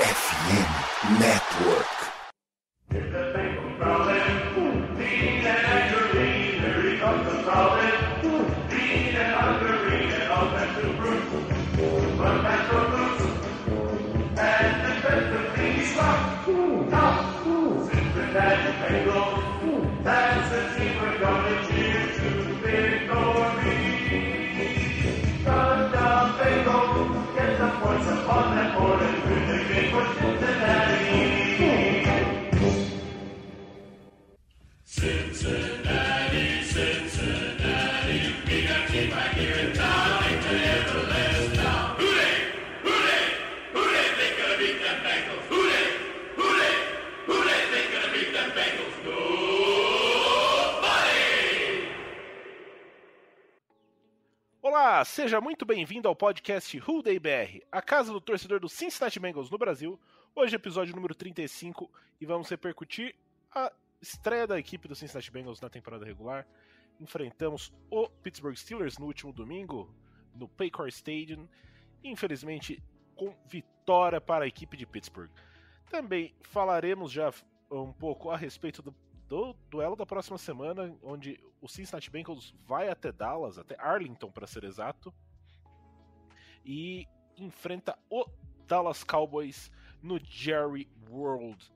FM Network. Olá, seja muito bem-vindo ao podcast Who Day BR, a casa do torcedor do Cincinnati Bengals no Brasil. Hoje episódio número 35 e vamos repercutir a estreia da equipe do Cincinnati Bengals na temporada regular. Enfrentamos o Pittsburgh Steelers no último domingo no Paycor Stadium, infelizmente com vitória para a equipe de Pittsburgh. Também falaremos já um pouco a respeito do, do duelo da próxima semana, onde o Cincinnati Bengals vai até Dallas, até Arlington para ser exato, e enfrenta o Dallas Cowboys no Jerry World.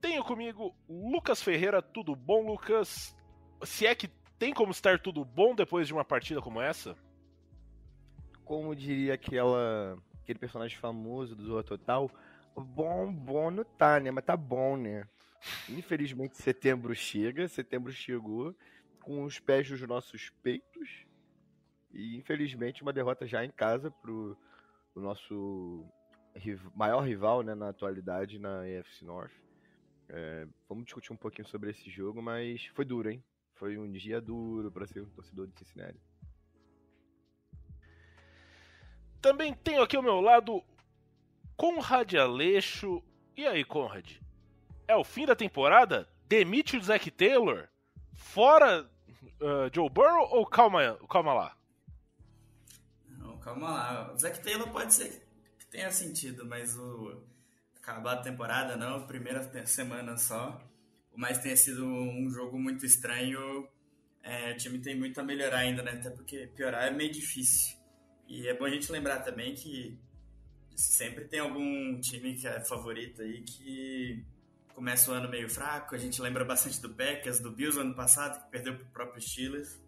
Tenho comigo Lucas Ferreira, tudo bom, Lucas? Se é que tem como estar tudo bom depois de uma partida como essa? Como diria aquela, aquele personagem famoso do Zorra Total, bom, bom não tá, né? Mas tá bom, né? Infelizmente setembro chega, setembro chegou, com os pés nos nossos peitos. E infelizmente uma derrota já em casa pro o nosso maior rival né, na atualidade na AFC North. É, vamos discutir um pouquinho sobre esse jogo, mas foi duro, hein? Foi um dia duro para ser um torcedor de Cincinnati. Também tenho aqui ao meu lado Conrad Aleixo. E aí, Conrad? É o fim da temporada? Demite o Zac Taylor? Fora uh, Joe Burrow ou calma, calma lá? Não, calma lá. O Zac Taylor pode ser que tenha sentido, mas o acabar a temporada não, primeira semana só. O mais tenha sido um jogo muito estranho. É, o time tem muito a melhorar ainda, né? Até porque piorar é meio difícil. E é bom a gente lembrar também que sempre tem algum time que é favorito aí que começa o ano meio fraco. A gente lembra bastante do Packers, do Bills ano passado, que perdeu para o próprio Steelers.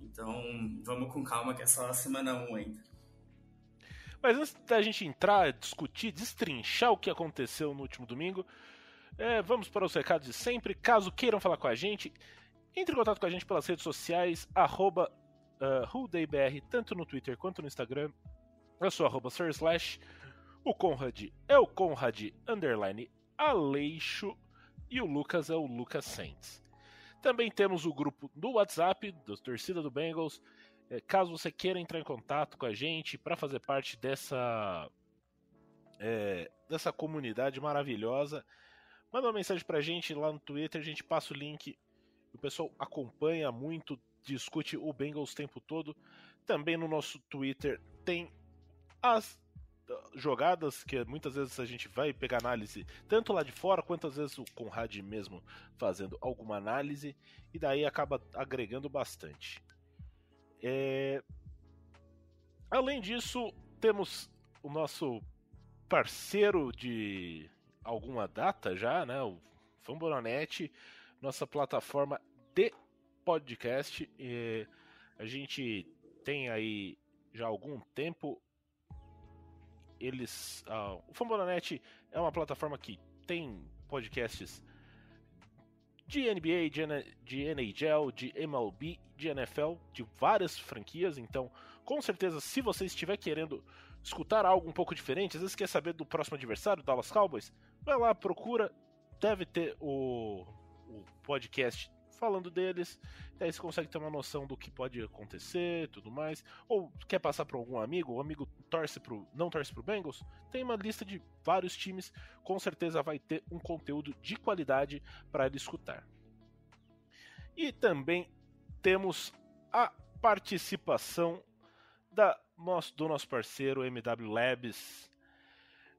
Então, vamos com calma que é só a semana 1 ainda. Mas antes da gente entrar, discutir, destrinchar o que aconteceu no último domingo, é, vamos para os recados de sempre. Caso queiram falar com a gente, entre em contato com a gente pelas redes sociais, arroba uh, tanto no Twitter quanto no Instagram. Eu sou arroba Slash. O Conrad é o Conrad underline Aleixo e o Lucas é o Lucas Saints. Também temos o grupo do WhatsApp da torcida do Bengals. É, caso você queira entrar em contato com a gente para fazer parte dessa é, dessa comunidade maravilhosa, manda uma mensagem para a gente lá no Twitter, a gente passa o link. O pessoal acompanha muito, discute o Bengals o tempo todo. Também no nosso Twitter tem as jogadas que muitas vezes a gente vai pegar análise tanto lá de fora quanto às vezes o Conrad mesmo fazendo alguma análise e daí acaba agregando bastante. É... Além disso, temos o nosso parceiro de alguma data já, né? O Famboronete, nossa plataforma de podcast. E a gente tem aí já algum tempo eles. Uh, o Fambonanet é uma plataforma que tem podcasts de NBA, de, de NHL, de MLB, de NFL, de várias franquias. Então, com certeza, se você estiver querendo escutar algo um pouco diferente, às vezes quer saber do próximo adversário, Dallas Cowboys, vai lá, procura. Deve ter o, o podcast falando deles. Daí você consegue ter uma noção do que pode acontecer tudo mais. Ou quer passar para algum amigo, o amigo torce pro, não torce pro Bengals, tem uma lista de vários times, com certeza vai ter um conteúdo de qualidade para ele escutar. E também temos a participação da nosso, do nosso parceiro MW Labs.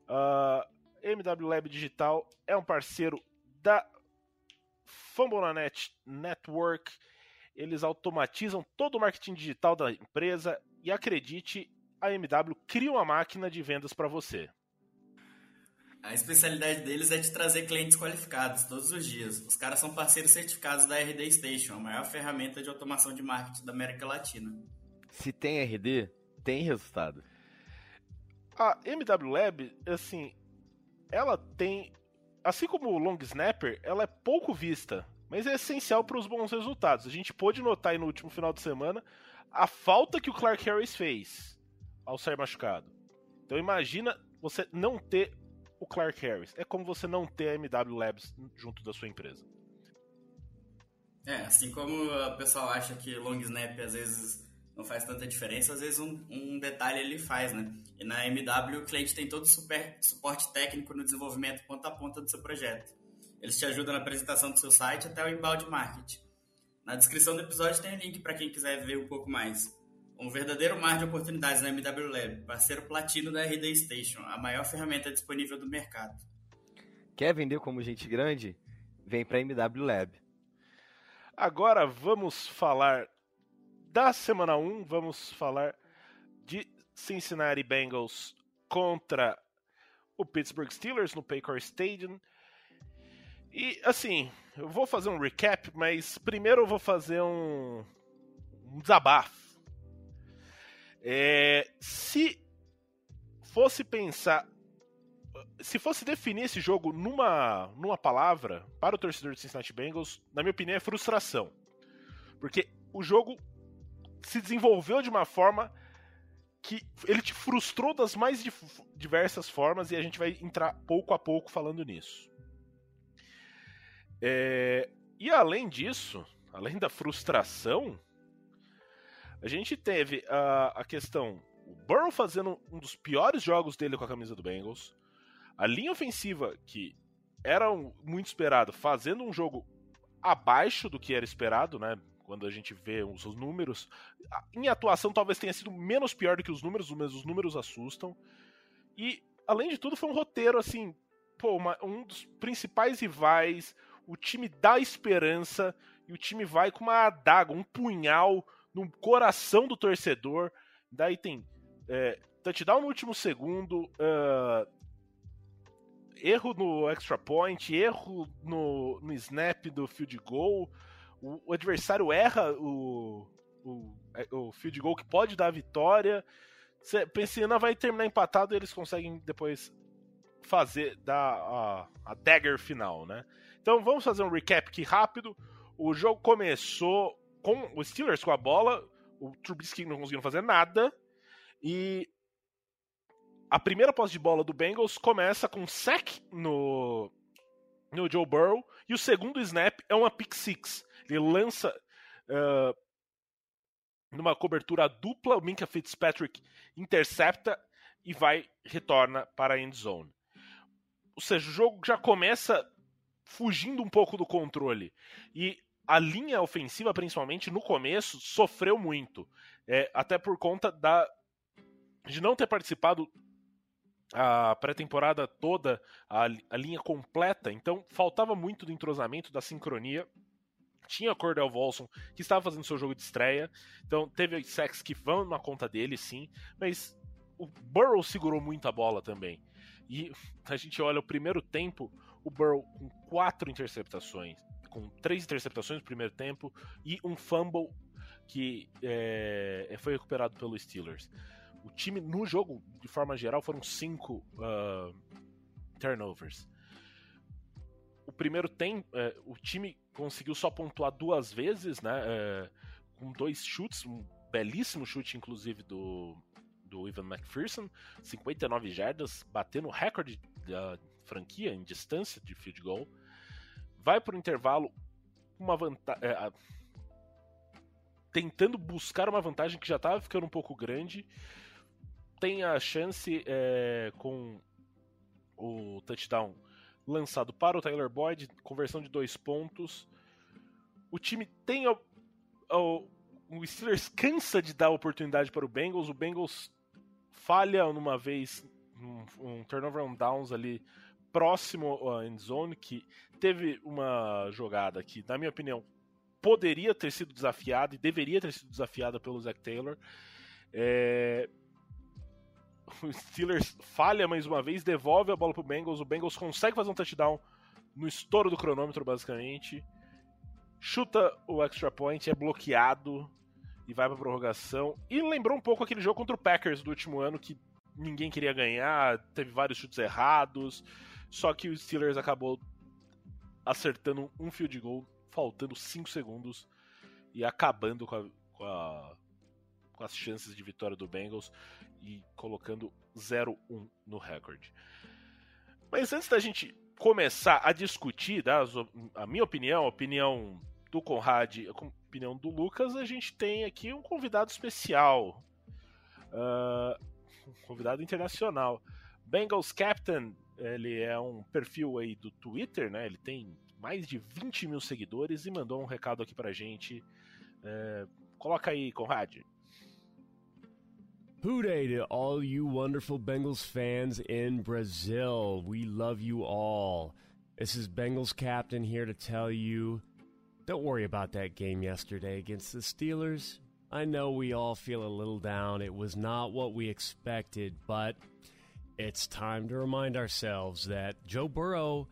Uh, MW Lab Digital é um parceiro da Fambonanet Network. Eles automatizam todo o marketing digital da empresa e acredite, a MW cria uma máquina de vendas para você. A especialidade deles é de trazer clientes qualificados todos os dias. Os caras são parceiros certificados da RD Station, a maior ferramenta de automação de marketing da América Latina. Se tem RD, tem resultado. A MW Lab, assim, ela tem, assim como o Long Snapper, ela é pouco vista, mas é essencial para os bons resultados. A gente pôde notar aí no último final de semana a falta que o Clark Harris fez ao sair machucado. Então imagina você não ter o Clark Harris. É como você não ter a MW Labs junto da sua empresa. É, assim como o pessoal acha que long snap às vezes não faz tanta diferença, às vezes um, um detalhe ele faz, né? E na MW o cliente tem todo o super, suporte técnico no desenvolvimento ponta a ponta do seu projeto. Eles te ajudam na apresentação do seu site até o inbound marketing. Na descrição do episódio tem o um link para quem quiser ver um pouco mais. Um verdadeiro mar de oportunidades na MW Lab, parceiro platino da RD Station, a maior ferramenta disponível do mercado. Quer vender como gente grande? Vem para MW Lab. Agora vamos falar da semana 1, vamos falar de Cincinnati Bengals contra o Pittsburgh Steelers no Paycor Stadium. E assim, eu vou fazer um recap, mas primeiro eu vou fazer um, um desabafo é, se fosse pensar. Se fosse definir esse jogo numa, numa palavra para o torcedor de Cincinnati Bengals, na minha opinião, é frustração. Porque o jogo se desenvolveu de uma forma que ele te frustrou das mais diversas formas e a gente vai entrar pouco a pouco falando nisso. É, e além disso, além da frustração, a gente teve a, a questão, o Burrow fazendo um dos piores jogos dele com a camisa do Bengals, a linha ofensiva, que era muito esperado, fazendo um jogo abaixo do que era esperado, né? Quando a gente vê os, os números. Em atuação, talvez tenha sido menos pior do que os números, mas os números assustam. E, além de tudo, foi um roteiro assim. Pô, uma, um dos principais rivais. O time dá esperança. E o time vai com uma adaga, um punhal no coração do torcedor. Daí tem é, touchdown no último segundo, uh, erro no extra point, erro no, no snap do field goal. O, o adversário erra o, o, é, o, field goal que pode dar a vitória. Você pensa, não vai terminar empatado e eles conseguem depois fazer dar a, a dagger final, né? Então vamos fazer um recap aqui rápido. O jogo começou com o Steelers com a bola, o Trubisky não conseguindo fazer nada. E a primeira posse de bola do Bengals começa com um sack no, no Joe Burrow. E o segundo snap é uma pick six. Ele lança uh, numa cobertura dupla, o Minka Fitzpatrick intercepta e vai retorna para a end zone. Ou seja, o jogo já começa fugindo um pouco do controle. E a linha ofensiva, principalmente no começo, sofreu muito. É, até por conta da de não ter participado a pré-temporada toda, a, a, linha completa, então faltava muito do entrosamento, da sincronia. Tinha Cordell Volson, que estava fazendo seu jogo de estreia, então teve sacks que vão na conta dele, sim, mas o Burrow segurou muito a bola também. E a gente olha o primeiro tempo, o Burrow com quatro interceptações com três interceptações no primeiro tempo e um fumble que é, foi recuperado pelo Steelers. O time, no jogo, de forma geral, foram cinco uh, turnovers. O primeiro tempo, é, o time conseguiu só pontuar duas vezes, né? É, com dois chutes, um belíssimo chute, inclusive, do, do Ivan McPherson, 59 jardas, batendo o recorde da franquia em distância de field goal vai para o intervalo uma vantagem. É, tentando buscar uma vantagem que já estava ficando um pouco grande. Tem a chance é, com o touchdown lançado para o Tyler Boyd, conversão de dois pontos. O time tem. O, o, o Steelers cansa de dar oportunidade para o Bengals. O Bengals falha numa vez um, um turnover on downs ali próximo à end zone, que teve uma jogada que, na minha opinião, poderia ter sido desafiada e deveria ter sido desafiada pelo Zach Taylor. É... O Steelers falha mais uma vez, devolve a bola pro Bengals, o Bengals consegue fazer um touchdown no estouro do cronômetro, basicamente. Chuta o extra point, é bloqueado e vai pra prorrogação. E lembrou um pouco aquele jogo contra o Packers do último ano, que ninguém queria ganhar, teve vários chutes errados. Só que o Steelers acabou acertando um field goal, faltando 5 segundos e acabando com, a, com, a, com, as chances de vitória do Bengals e colocando 0-1 no recorde. Mas antes da gente começar a discutir, tá, a minha opinião, a opinião do Conrad, a opinião do Lucas, a gente tem aqui um convidado especial. Uh, um convidado internacional. Bengals Captain, ele é um perfil aí do Twitter, né? Ele tem mais de 20 mil seguidores e mandou um recado aqui pra gente. É, coloca aí, Conrad. Hooday to all you wonderful Bengals fans in Brazil. We love you all. This is Bengals captain here to tell you don't worry about that game yesterday against the Steelers. I know we all feel a little down. It was not what we expected, but it's time to remind ourselves that Joe Burrow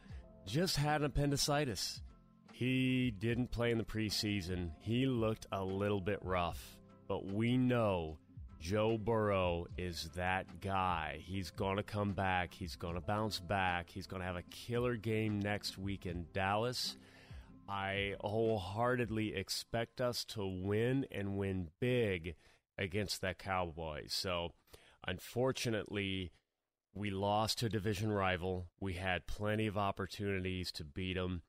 just had appendicitis. He didn't play in the preseason. He looked a little bit rough, but we know Joe Burrow is that guy. He's going to come back. He's going to bounce back. He's going to have a killer game next week in Dallas. I wholeheartedly expect us to win and win big against that Cowboys. So, unfortunately, we lost to a division rival. We had plenty of opportunities to beat them.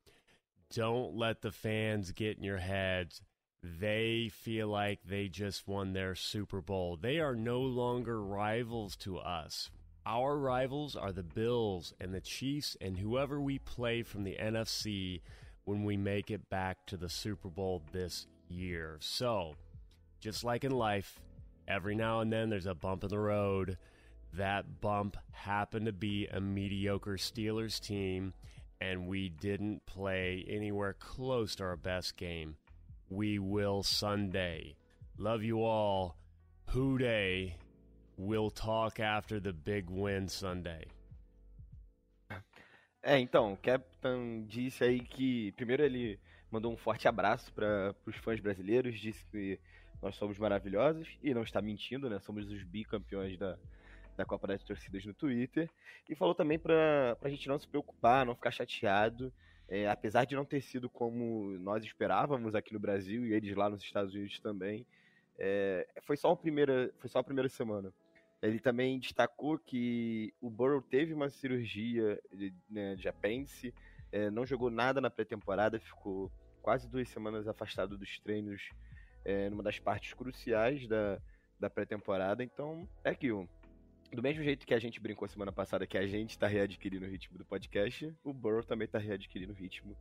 Don't let the fans get in your heads they feel like they just won their Super Bowl. They are no longer rivals to us. Our rivals are the Bills and the Chiefs and whoever we play from the NFC when we make it back to the Super Bowl this year. So, just like in life, every now and then there's a bump in the road. That bump happened to be a mediocre Steelers team, and we didn't play anywhere close to our best game. We will Sunday. Love you all. Who day. We'll talk after the big win Sunday. É, então, o Captain disse aí que primeiro ele mandou um forte abraço para os fãs brasileiros, disse que nós somos maravilhosos e não está mentindo, né? Somos os bicampeões da, da Copa das Torcidas no Twitter. E falou também para a gente não se preocupar, não ficar chateado é, apesar de não ter sido como nós esperávamos aqui no Brasil e eles lá nos Estados Unidos também, é, foi, só a primeira, foi só a primeira semana. Ele também destacou que o Burrow teve uma cirurgia de, né, de apêndice, é, não jogou nada na pré-temporada, ficou quase duas semanas afastado dos treinos é, numa das partes cruciais da, da pré-temporada. Então, é aquilo do mesmo jeito que a gente brincou semana passada que a gente está readquirindo o ritmo do podcast, o Burrow também está readquirindo o ritmo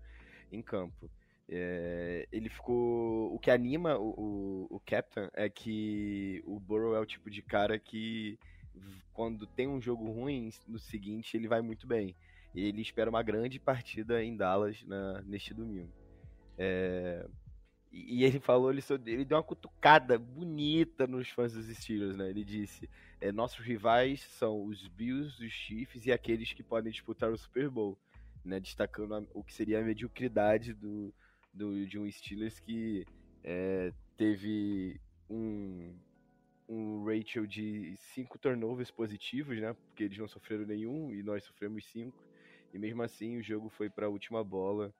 em campo. É, ele ficou. O que anima o, o, o, Captain é que o Burrow é o tipo de cara que, quando tem um jogo ruim, no seguinte ele vai muito bem. E ele espera uma grande partida em Dallas na, neste domingo. É, e ele falou, ele, ele deu uma cutucada bonita nos fãs dos Steelers, né? Ele disse: é, nossos rivais são os Bills, os Chiefs e aqueles que podem disputar o Super Bowl, né? Destacando a, o que seria a mediocridade do, do, de um Steelers que é, teve um, um ratio de cinco turnovers positivos, né? Porque eles não sofreram nenhum e nós sofremos cinco. E mesmo assim o jogo foi para a última bola,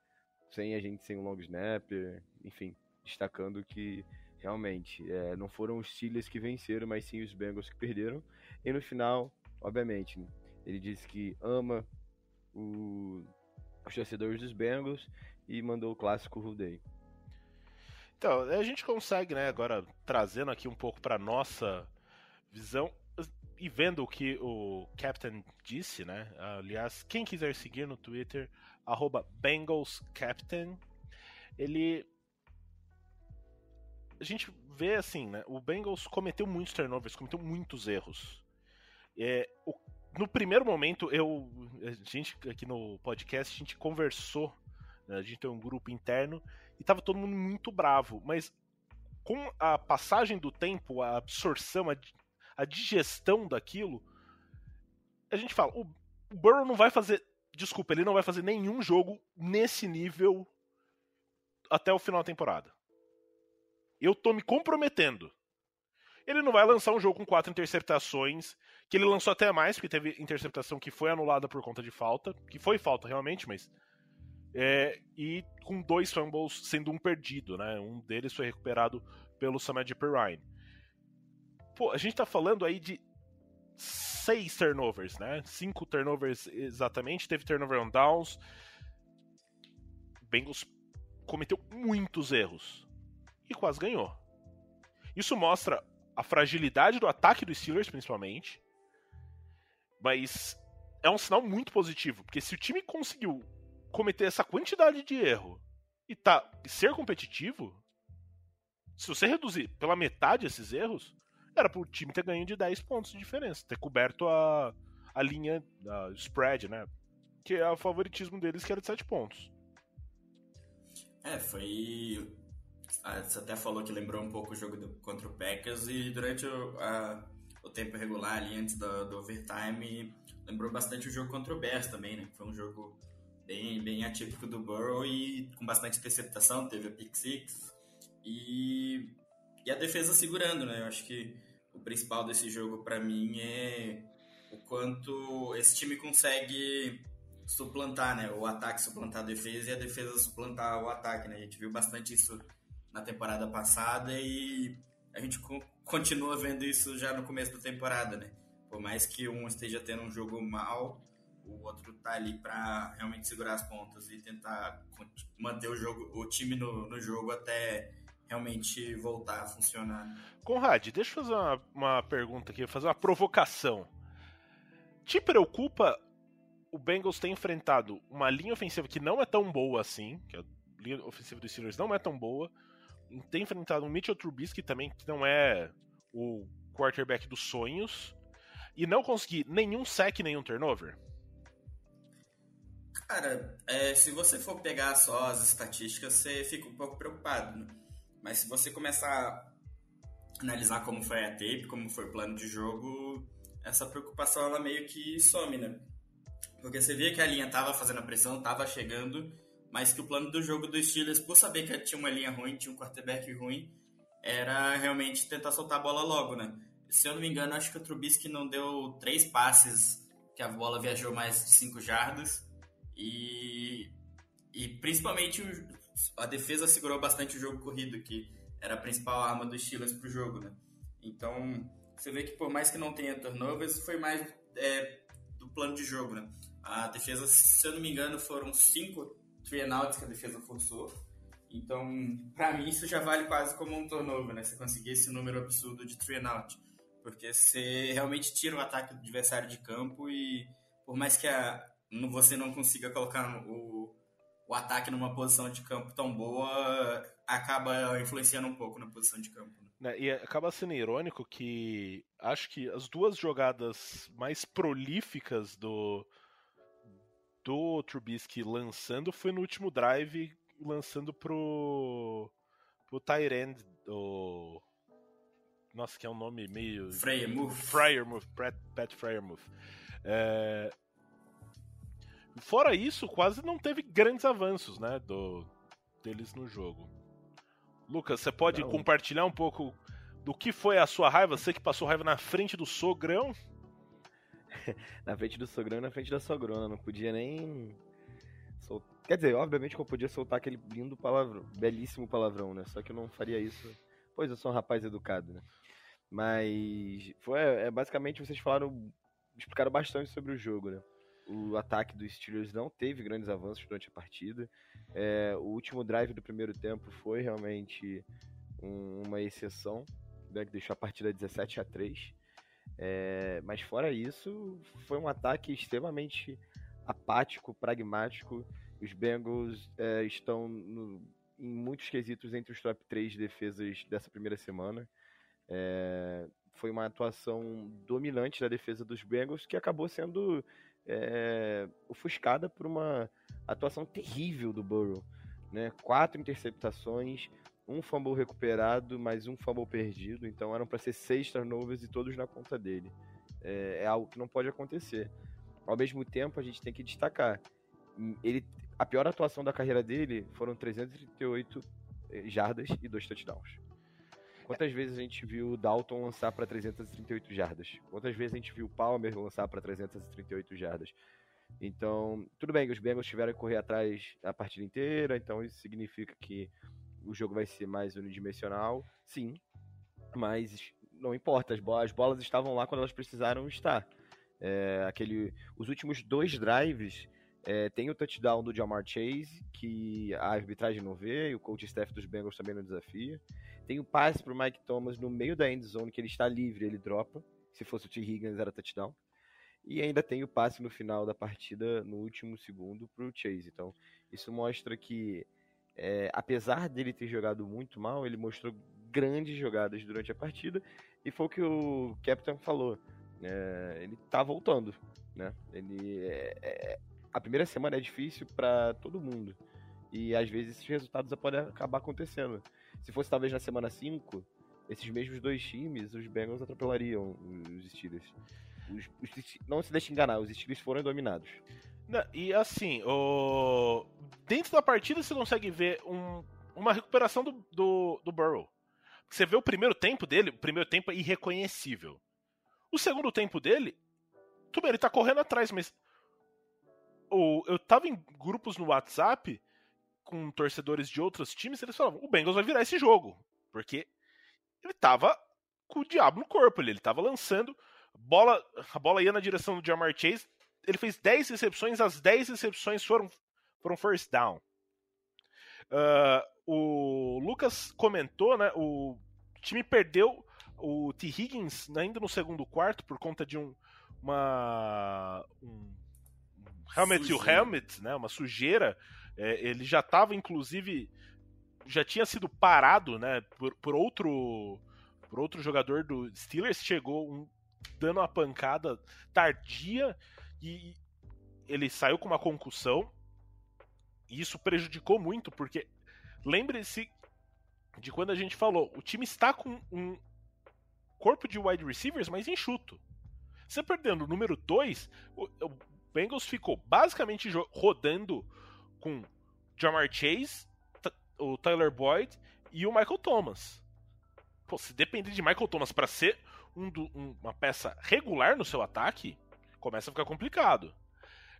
sem a gente sem um long snapper, enfim destacando que realmente é, não foram os Steelers que venceram, mas sim os Bengals que perderam. E no final, obviamente, ele disse que ama o, os torcedores dos Bengals e mandou o clássico Ruday. Então, a gente consegue, né, agora trazendo aqui um pouco para nossa visão e vendo o que o Captain disse, né? Aliás, quem quiser seguir no Twitter, BengalsCaptain, ele a gente vê assim, né? O Bengals cometeu muitos turnovers, cometeu muitos erros. É, o no primeiro momento, eu. A gente aqui no podcast, a gente conversou. Né, a gente tem um grupo interno e tava todo mundo muito bravo. Mas com a passagem do tempo, a absorção, a, a digestão daquilo, a gente fala, o, o Burrow não vai fazer. Desculpa, ele não vai fazer nenhum jogo nesse nível até o final da temporada. Eu tô me comprometendo. Ele não vai lançar um jogo com quatro interceptações, que ele lançou até mais, porque teve interceptação que foi anulada por conta de falta, que foi falta realmente, mas. É, e com dois fumbles sendo um perdido, né? Um deles foi recuperado pelo Samad Perrine. Pô, a gente tá falando aí de seis turnovers, né? Cinco turnovers exatamente. Teve turnover on downs. Bengals cometeu muitos erros e quase ganhou. Isso mostra a fragilidade do ataque dos Steelers, principalmente. Mas é um sinal muito positivo, porque se o time conseguiu cometer essa quantidade de erro e, tá, e ser competitivo, se você reduzir pela metade esses erros, era pro time ter ganho de 10 pontos de diferença, ter coberto a, a linha, a spread, né? Que é o favoritismo deles, que era de 7 pontos. É, foi. Ah, você até falou que lembrou um pouco o jogo do, contra o Packers e durante o, a, o tempo regular ali antes do, do, overtime lembrou bastante o jogo contra o Bears também, né? Foi um jogo bem, bem atípico do Burrow e com bastante interceptação, teve a pick six e, e a defesa segurando, né? Eu acho que o principal desse jogo para mim é o quanto esse time consegue suplantar, né? O ataque suplantar a defesa e a defesa suplantar o ataque, né? A gente viu bastante isso na temporada passada e a gente continua vendo isso já no começo da temporada, né? Por mais que um esteja tendo um jogo mal, o outro tá ali para realmente segurar as pontas e tentar manter o jogo, o time no, no jogo até realmente voltar a funcionar. Conrad, deixa eu fazer uma, uma pergunta aqui, fazer uma provocação. Te preocupa o Bengals ter enfrentado uma linha ofensiva que não é tão boa assim, que a linha ofensiva dos Steelers não é tão boa, tem enfrentado um Mitchell Trubisky também, que não é o quarterback dos sonhos, e não conseguir nenhum sack, nenhum turnover? Cara, é, se você for pegar só as estatísticas, você fica um pouco preocupado, né? Mas se você começar a analisar como foi a tape, como foi o plano de jogo, essa preocupação ela meio que some, né? Porque você via que a linha tava fazendo a pressão, tava chegando, mas que o plano do jogo dos Steelers, por saber que tinha uma linha ruim, tinha um quarterback ruim, era realmente tentar soltar a bola logo, né? Se eu não me engano, acho que o Trubisky não deu três passes que a bola viajou mais de cinco jardas e, e principalmente a defesa segurou bastante o jogo corrido, que era a principal arma dos Steelers pro jogo, né? Então, você vê que por mais que não tenha turnovers, foi mais é, do plano de jogo, né? A defesa, se eu não me engano, foram cinco outs que a defesa forçou. Então, para mim, isso já vale quase como um turnover, né? Você conseguir esse número absurdo de three. Porque você realmente tira o ataque do adversário de campo e por mais que a, você não consiga colocar o, o ataque numa posição de campo tão boa, acaba influenciando um pouco na posição de campo. Né? E acaba sendo irônico que acho que as duas jogadas mais prolíficas do, do Trubisky lançando foi no último drive, lançando pro, pro Tyrend, o. Nossa, que é um nome meio. Freyermuth. Freyermuth, Pat, Pat Freyermuth. É... Fora isso, quase não teve grandes avanços, né, do, deles no jogo. Lucas, você pode não. compartilhar um pouco do que foi a sua raiva? Você que passou raiva na frente do sogrão? na frente do sogrão e na frente da sogrona. Não podia nem. Sol... Quer dizer, obviamente que eu podia soltar aquele lindo palavrão, belíssimo palavrão, né? Só que eu não faria isso, pois eu sou um rapaz educado, né? Mas foi é, basicamente vocês falaram, explicaram bastante sobre o jogo, né? O ataque dos Steelers não teve grandes avanços durante a partida. É, o último drive do primeiro tempo foi realmente um, uma exceção, né, que deixou a partida 17 a 3. É, mas fora isso, foi um ataque extremamente apático, pragmático. Os Bengals é, estão no, em muitos quesitos entre os top 3 defesas dessa primeira semana. É, foi uma atuação dominante da defesa dos Bengals que acabou sendo é, ofuscada por uma atuação terrível do Burrow. Né? Quatro interceptações, um fumble recuperado, mais um fumble perdido. Então eram para ser seis turnovers e todos na conta dele. É, é, algo que não pode acontecer. Ao mesmo tempo, a gente tem que destacar. Ele, a pior atuação da carreira dele foram 338 eh, jardas e dois touchdowns. Quantas vezes a gente viu o Dalton lançar para 338 jardas? Quantas vezes a gente viu o Palmer lançar para 338 jardas? Então, tudo bem que os Bengals tiveram que correr atrás a partida inteira, então isso significa que o jogo vai ser mais unidimensional, sim, mas não importa, as bolas, as bolas estavam lá quando elas precisaram estar. É, aquele, os últimos dois drives é, tem o touchdown do Jamar Chase, que a arbitragem não vê, e o coach staff dos Bengals também não desafia. Tem o passe para o Mike Thomas no meio da end zone, que ele está livre, ele dropa. Se fosse o T. Higgins, era touchdown. E ainda tem o passe no final da partida, no último segundo, para o Chase. Então, isso mostra que, é, apesar dele ter jogado muito mal, ele mostrou grandes jogadas durante a partida. E foi o que o Captain falou. É, ele tá voltando. Né? Ele é, é a primeira semana é difícil para todo mundo. E às vezes esses resultados podem acabar acontecendo. Se fosse talvez na semana 5, esses mesmos dois times, os Bengals atropelariam os Steelers. Os, os, não se deixe enganar, os Steelers foram dominados. E assim, o... dentro da partida você consegue ver um, uma recuperação do, do, do Burrow. Você vê o primeiro tempo dele, o primeiro tempo é irreconhecível. O segundo tempo dele, tudo bem, ele tá correndo atrás, mas eu tava em grupos no WhatsApp com torcedores de outros times, eles falavam: o Bengals vai virar esse jogo. Porque ele tava com o diabo no corpo, ele, ele tava lançando, bola, a bola ia na direção do Jamar Chase, ele fez 10 recepções, as 10 recepções foram, foram first down. Uh, o Lucas comentou, né? O time perdeu o T. Higgins ainda no segundo quarto por conta de um, uma, um helmet to helmet, né? Uma sujeira é, ele já estava, inclusive, já tinha sido parado, né, por, por, outro por outro jogador do Steelers, chegou um, dando uma pancada tardia e ele saiu com uma concussão. E isso prejudicou muito, porque lembre-se de quando a gente falou, o time está com um corpo de wide receivers mais enxuto. Você perdendo o número 2, o, o Bengals ficou basicamente rodando com Jamar Chase, o Tyler Boyd e o Michael Thomas. Pô, se depender de Michael Thomas para ser um do, um, uma peça regular no seu ataque, começa a ficar complicado.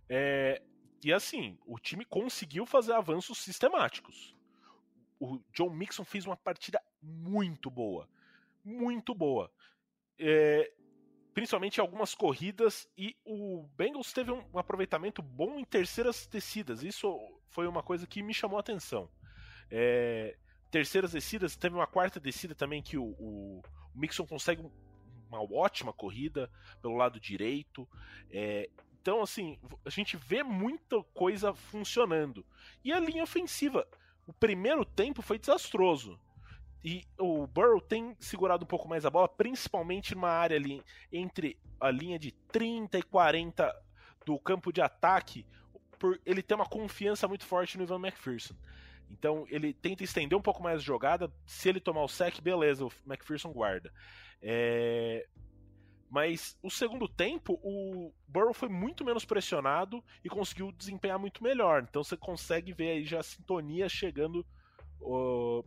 É, e assim, o time conseguiu fazer avanços sistemáticos. O John Mixon fez uma partida muito boa. Muito boa. É, principalmente algumas corridas, e o Bengals teve um aproveitamento bom em terceiras descidas. Isso foi uma coisa que me chamou a atenção. É, terceiras descidas, teve uma quarta descida também que o, o, o Mixon consegue uma ótima corrida pelo lado direito. É, então, assim, a gente vê muita coisa funcionando. E a linha ofensiva, o primeiro tempo foi desastroso. E o Burrow tem segurado um pouco mais a bola, principalmente numa área ali entre a linha de 30 e 40 do campo de ataque, por ele ter uma confiança muito forte no Ivan McPherson. Então ele tenta estender um pouco mais a jogada. Se ele tomar o sec, beleza, o McPherson guarda. É... Mas o segundo tempo, o Burrow foi muito menos pressionado e conseguiu desempenhar muito melhor. Então você consegue ver aí já a sintonia chegando uh,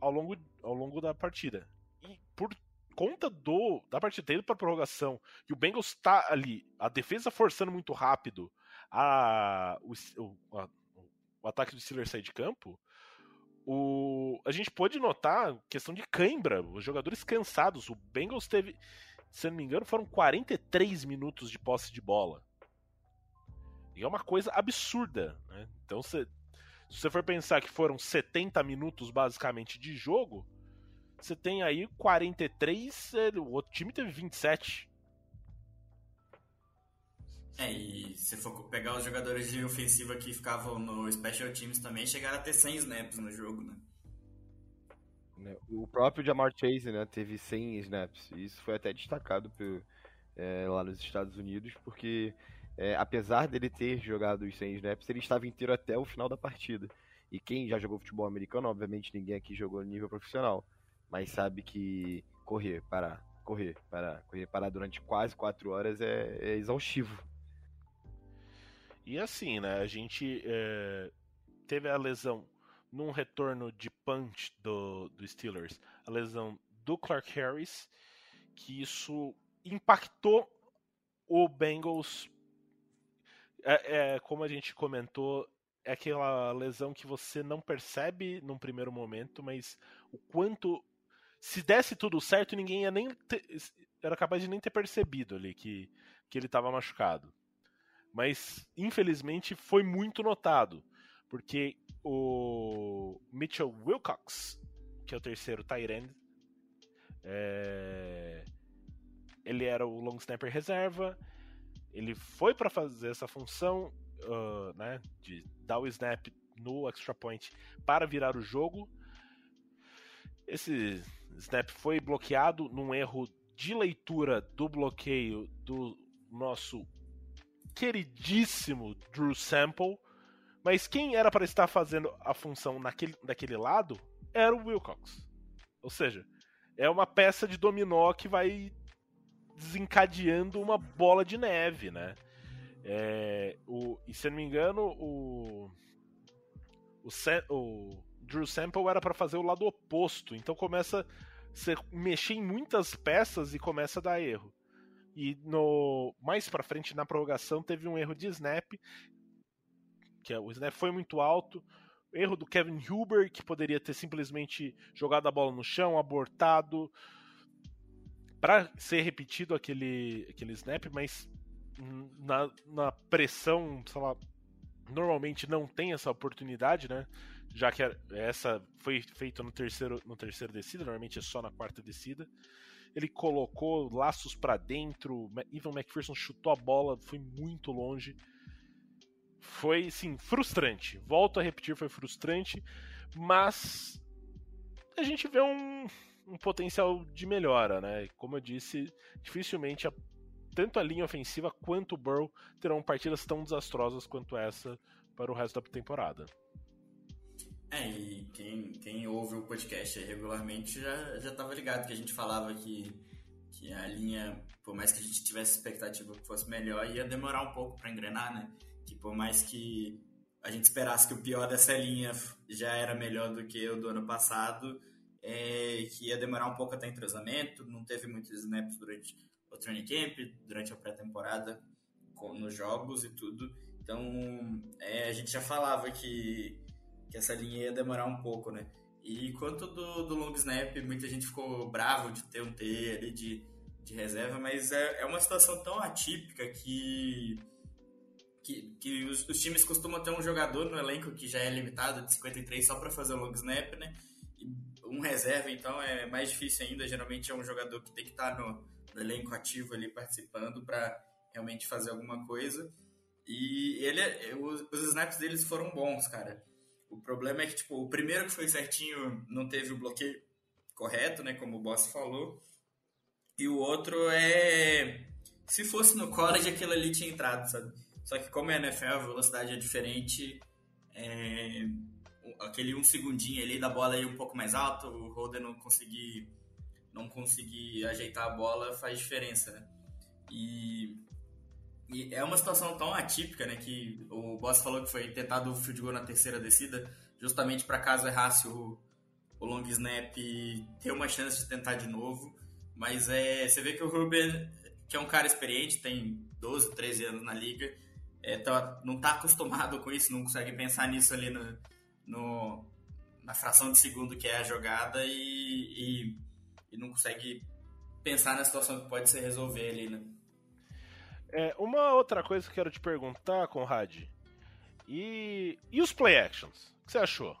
ao longo ao longo da partida. E por conta do da partida indo para prorrogação e o Bengals está ali, a defesa forçando muito rápido a, o, a, o ataque do Steelers sair de campo, o, a gente pode notar questão de cãibra, os jogadores cansados. O Bengals teve, se não me engano, foram 43 minutos de posse de bola. E é uma coisa absurda. Né? Então, se, se você for pensar que foram 70 minutos basicamente de jogo, você tem aí 43, o outro time teve 27. É, e se for pegar os jogadores de ofensiva que ficavam no Special Teams também, chegaram a ter 100 snaps no jogo, né? Né, o próprio Jamar Chase, né, teve 100 snaps. E isso foi até destacado por, é, lá nos Estados Unidos, porque é, apesar dele ter jogado os 100 snaps, ele estava inteiro até o final da partida. E quem já jogou futebol americano, obviamente ninguém aqui jogou no nível profissional, mas sabe que correr, parar, correr, parar, correr, parar durante quase 4 horas é, é exaustivo. E assim, né, a gente é, teve a lesão num retorno de punch do, do Steelers, a lesão do Clark Harris, que isso impactou o Bengals. É, é, como a gente comentou, é aquela lesão que você não percebe num primeiro momento, mas o quanto. Se desse tudo certo, ninguém ia nem ter, era capaz de nem ter percebido ali que, que ele estava machucado. Mas, infelizmente, foi muito notado. Porque o Mitchell Wilcox, que é o terceiro Tyrend, é... ele era o long snapper reserva. Ele foi para fazer essa função uh, né, de dar o snap no extra point para virar o jogo. Esse snap foi bloqueado num erro de leitura do bloqueio do nosso queridíssimo Drew Sample. Mas quem era para estar fazendo a função naquele, daquele lado era o Wilcox. Ou seja, é uma peça de dominó que vai desencadeando uma bola de neve, né? É, o, e se eu não me engano, o, o, o Drew Sample era para fazer o lado oposto, então começa a mexer em muitas peças e começa a dar erro. E no mais para frente na prorrogação teve um erro de snap, que é, o snap foi muito alto, erro do Kevin Huber que poderia ter simplesmente jogado a bola no chão, abortado para ser repetido aquele aquele snap, mas na, na pressão, sei lá, normalmente não tem essa oportunidade, né? Já que essa foi feita no terceiro, no terceiro descida, normalmente é só na quarta descida. Ele colocou laços para dentro, Ivan McPherson chutou a bola, foi muito longe. Foi, sim, frustrante. Volto a repetir, foi frustrante, mas a gente vê um, um potencial de melhora, né? Como eu disse, dificilmente a tanto a linha ofensiva quanto o Burrow terão partidas tão desastrosas quanto essa para o resto da temporada. É, e quem, quem ouve o podcast regularmente já, já ligado que a gente falava que, que a linha, por mais que a gente tivesse expectativa que fosse melhor, ia demorar um pouco para engrenar, né? Que por mais que a gente esperasse que o pior dessa linha já era melhor do que o do ano passado, é, que ia demorar um pouco até entrosamento, não teve muitos snaps durante o training camp, durante a pré-temporada, nos jogos e tudo. Então, é, a gente já falava que, que essa linha ia demorar um pouco, né? E quanto do, do long snap, muita gente ficou bravo de ter um T ali de, de reserva, mas é, é uma situação tão atípica que, que, que os, os, times costumam ter um jogador no elenco que já é limitado de 53 só para fazer o long snap, né? E um reserva, então, é mais difícil ainda. Geralmente é um jogador que tem que estar no, no elenco ativo ali participando para realmente fazer alguma coisa. E ele, os, os snaps deles foram bons, cara. O problema é que, tipo, o primeiro que foi certinho não teve o bloqueio correto, né? Como o boss falou. E o outro é. Se fosse no college, aquilo ali tinha entrado, sabe? Só que como é NFL, a velocidade é diferente. É... Aquele um segundinho ali da bola aí um pouco mais alto, o Holden não conseguir não conseguir ajeitar a bola faz diferença, né? E, e, é uma situação tão atípica, né? Que o Boss falou que foi tentado o field goal na terceira descida, justamente para caso errasse o, o long snap ter uma chance de tentar de novo. Mas é, você vê que o Ruben, que é um cara experiente, tem 12, 13 anos na liga, é, tá, não está acostumado com isso, não consegue pensar nisso ali no, no, na fração de segundo que é a jogada e, e e não consegue pensar na situação que pode se resolver ali, né? É, uma outra coisa que eu quero te perguntar, Conrad. E, e os play actions? O que você achou?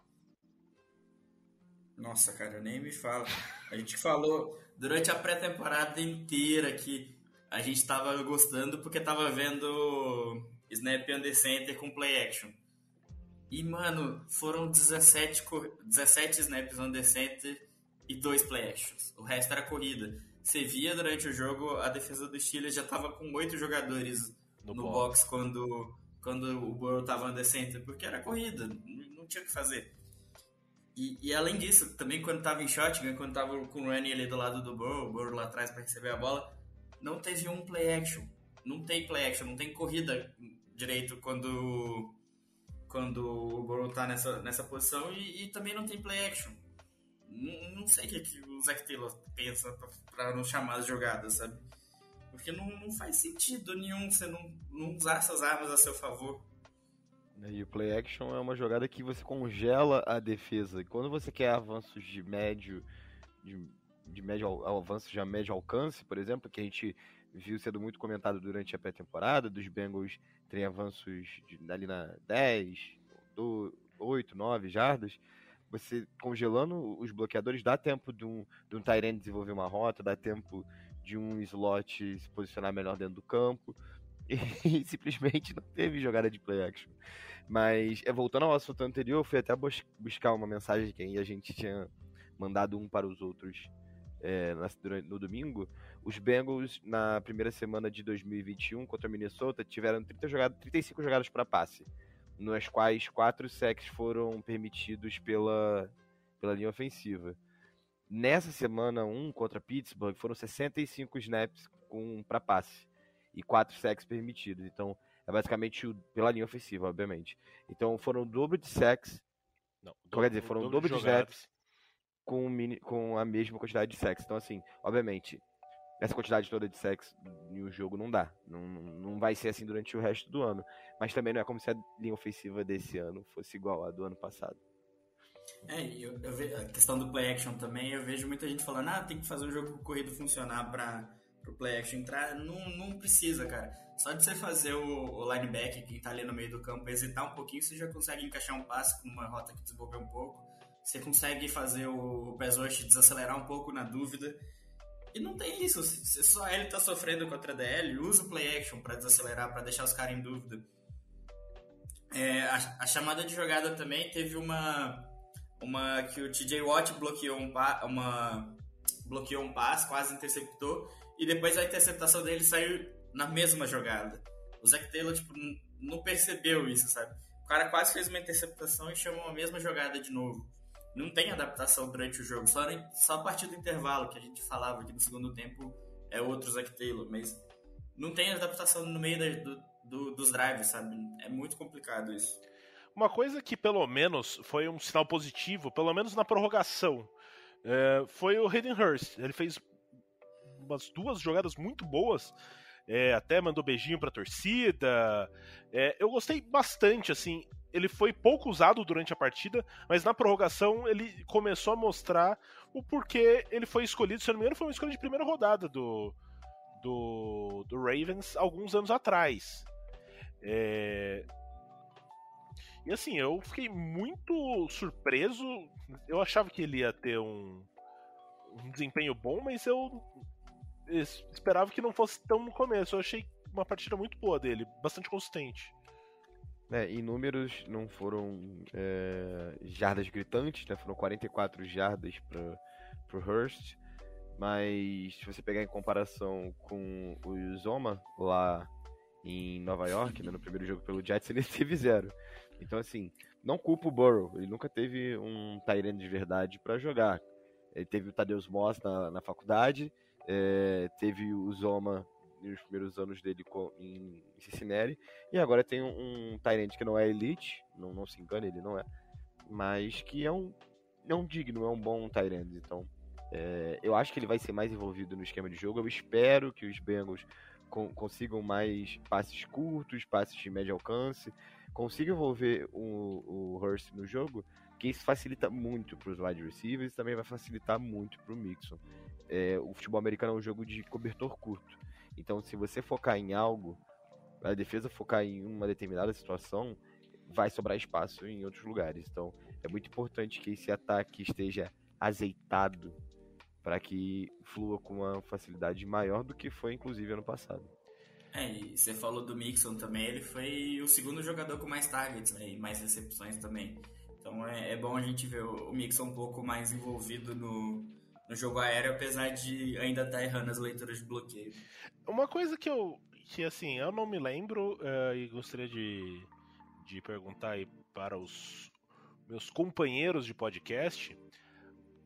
Nossa, cara, nem me fala. A gente falou durante a pré-temporada inteira que a gente tava gostando porque tava vendo Snap Under Center com play action. E, mano, foram 17, 17 snaps under center e dois play actions. O resto era corrida. Você via durante o jogo a defesa do Steelers já estava com oito jogadores no, no box. quando, quando o Burrow estava no center, porque era corrida, não tinha o que fazer. E, e, além disso, também quando estava em shotgun, quando estava com o Running ali do lado do Burrow, o Burrow lá atrás para receber a bola, não teve um play action. Não tem play action, não tem corrida direito quando quando o Burrow tá nessa, nessa posição e, e também não tem play action. Não, não sei o que, que o Zac Taylor pensa para não chamar as jogadas, sabe? Porque não, não faz sentido nenhum você não, não usar essas armas a seu favor. E o play action é uma jogada que você congela a defesa. E quando você quer avanços de médio, de, de médio avanços de médio alcance, por exemplo, que a gente viu sendo muito comentado durante a pré-temporada, dos Bengals terem avanços de, ali na 10, do, 8, 9 jardas, você congelando os bloqueadores, dá tempo de um, de um Tyrant desenvolver uma rota, dá tempo de um slot se posicionar melhor dentro do campo. E, simplesmente não teve jogada de play action. Mas, é, voltando ao assunto anterior, eu fui até bus buscar uma mensagem que a gente tinha mandado um para os outros é, no domingo. Os Bengals, na primeira semana de 2021 contra Minnesota, tiveram 30 jogadas, 35 jogadas para passe nas quais quatro sacks foram permitidos pela, pela linha ofensiva. Nessa semana 1 contra Pittsburgh, foram 65 snaps para passe e quatro sacks permitidos. Então, é basicamente o, pela linha ofensiva, obviamente. Então, foram o dobro de sacks. Não, dobro, quer dizer, foram o dobro de snaps com, com a mesma quantidade de sacks. Então, assim, obviamente, essa quantidade toda de sexo em um jogo não dá. Não, não vai ser assim durante o resto do ano. Mas também não é como se a linha ofensiva desse ano fosse igual à do ano passado. É, eu, eu ve, a questão do play action também, eu vejo muita gente falando, ah, tem que fazer um jogo corrido funcionar para o play action entrar. Não, não precisa, cara. Só de você fazer o, o linebacker, quem tá ali no meio do campo, hesitar um pouquinho, você já consegue encaixar um passe com uma rota que desenvolveu um pouco. Você consegue fazer o, o pass desacelerar um pouco na dúvida. E não tem isso. Se só ele tá sofrendo contra a DL, usa o play action para desacelerar, para deixar os caras em dúvida. É, a, a, chamada de jogada também teve uma uma que o TJ Watt bloqueou um pa, uma bloqueou um passe, quase interceptou e depois a interceptação dele saiu na mesma jogada. O Zach Taylor tipo não percebeu isso, sabe? O cara quase fez uma interceptação e chamou a mesma jogada de novo não tem adaptação durante o jogo. Só, só a partir do intervalo que a gente falava que no segundo tempo é outro Zac Taylor, mas não tem adaptação no meio da, do, do, dos drives, sabe? É muito complicado isso. Uma coisa que pelo menos foi um sinal positivo, pelo menos na prorrogação, é, foi o Hayden Hurst. Ele fez umas duas jogadas muito boas. É, até mandou beijinho pra torcida. É, eu gostei bastante, assim ele foi pouco usado durante a partida, mas na prorrogação ele começou a mostrar o porquê ele foi escolhido. Se eu não me engano, foi uma escolha de primeira rodada do, do, do Ravens alguns anos atrás. É... E assim, eu fiquei muito surpreso. Eu achava que ele ia ter um, um desempenho bom, mas eu esperava que não fosse tão no começo. Eu achei uma partida muito boa dele, bastante consistente. É, em números não foram é, jardas gritantes, né? Foram 44 jardas para o Hurst. Mas se você pegar em comparação com o Zoma lá em Nova York, né, no primeiro jogo pelo Jets, ele teve zero. Então, assim, não culpa o Burrow. Ele nunca teve um Tyrant de verdade para jogar. Ele teve o Tadeus Moss na, na faculdade, é, teve o Zoma nos primeiros anos dele em Cincinnati. E agora tem um, um Tyrant que não é elite, não, não se engane, ele não é. Mas que é um, é um digno, é um bom Tyrant. Então, é, eu acho que ele vai ser mais envolvido no esquema de jogo. Eu espero que os Bengals con consigam mais passes curtos, passes de médio alcance, consigam envolver o, o Hurst no jogo, que isso facilita muito para os wide receivers e também vai facilitar muito para o Mixon. É, o futebol americano é um jogo de cobertor curto. Então, se você focar em algo, a defesa focar em uma determinada situação, vai sobrar espaço em outros lugares. Então, é muito importante que esse ataque esteja azeitado para que flua com uma facilidade maior do que foi, inclusive, ano passado. É, e você falou do Mixon também, ele foi o segundo jogador com mais targets né, e mais recepções também. Então é, é bom a gente ver o, o Mixon um pouco mais envolvido no, no jogo aéreo, apesar de ainda estar tá errando as leituras de bloqueio. Uma coisa que eu, que assim, eu não me lembro uh, e gostaria de, de perguntar aí para os meus companheiros de podcast,